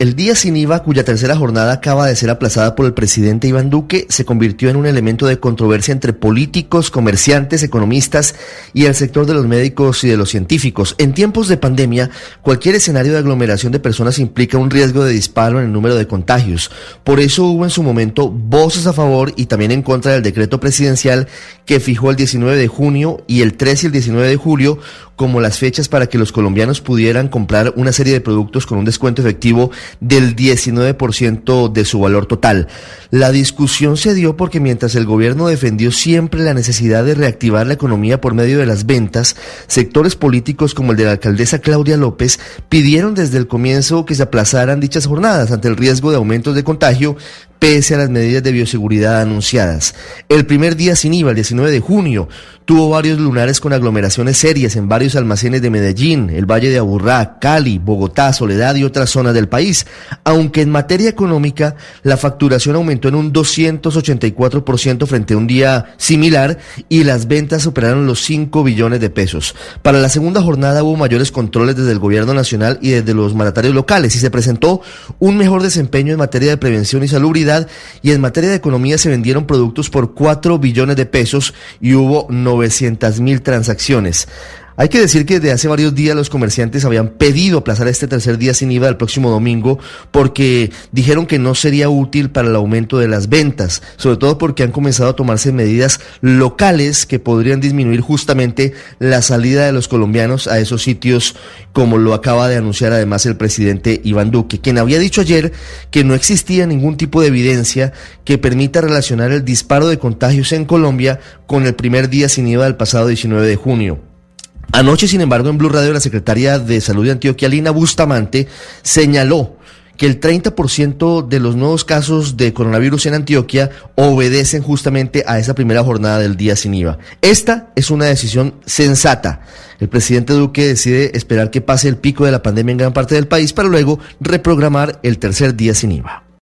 El día sin IVA, cuya tercera jornada acaba de ser aplazada por el presidente Iván Duque, se convirtió en un elemento de controversia entre políticos, comerciantes, economistas y el sector de los médicos y de los científicos. En tiempos de pandemia, cualquier escenario de aglomeración de personas implica un riesgo de disparo en el número de contagios. Por eso hubo en su momento voces a favor y también en contra del decreto presidencial que fijó el 19 de junio y el 13 y el 19 de julio como las fechas para que los colombianos pudieran comprar una serie de productos con un descuento efectivo del 19% de su valor total. La discusión se dio porque mientras el gobierno defendió siempre la necesidad de reactivar la economía por medio de las ventas, sectores políticos como el de la alcaldesa Claudia López pidieron desde el comienzo que se aplazaran dichas jornadas ante el riesgo de aumentos de contagio pese a las medidas de bioseguridad anunciadas. El primer día sin IVA, el 19 de junio, tuvo varios lunares con aglomeraciones serias en varios almacenes de Medellín, el Valle de Aburrá, Cali, Bogotá, Soledad y otras zonas del país, aunque en materia económica la facturación aumentó en un 284% frente a un día similar y las ventas superaron los 5 billones de pesos. Para la segunda jornada hubo mayores controles desde el gobierno nacional y desde los mandatarios locales y se presentó un mejor desempeño en materia de prevención y salubridad y en materia de economía se vendieron productos por 4 billones de pesos y hubo 900 mil transacciones. Hay que decir que desde hace varios días los comerciantes habían pedido aplazar este tercer día sin IVA el próximo domingo porque dijeron que no sería útil para el aumento de las ventas, sobre todo porque han comenzado a tomarse medidas locales que podrían disminuir justamente la salida de los colombianos a esos sitios como lo acaba de anunciar además el presidente Iván Duque, quien había dicho ayer que no existía ningún tipo de evidencia que permita relacionar el disparo de contagios en Colombia con el primer día sin IVA del pasado 19 de junio. Anoche, sin embargo, en Blue Radio, la secretaria de Salud de Antioquia, Lina Bustamante, señaló que el 30% de los nuevos casos de coronavirus en Antioquia obedecen justamente a esa primera jornada del día sin IVA. Esta es una decisión sensata. El presidente Duque decide esperar que pase el pico de la pandemia en gran parte del país para luego reprogramar el tercer día sin IVA.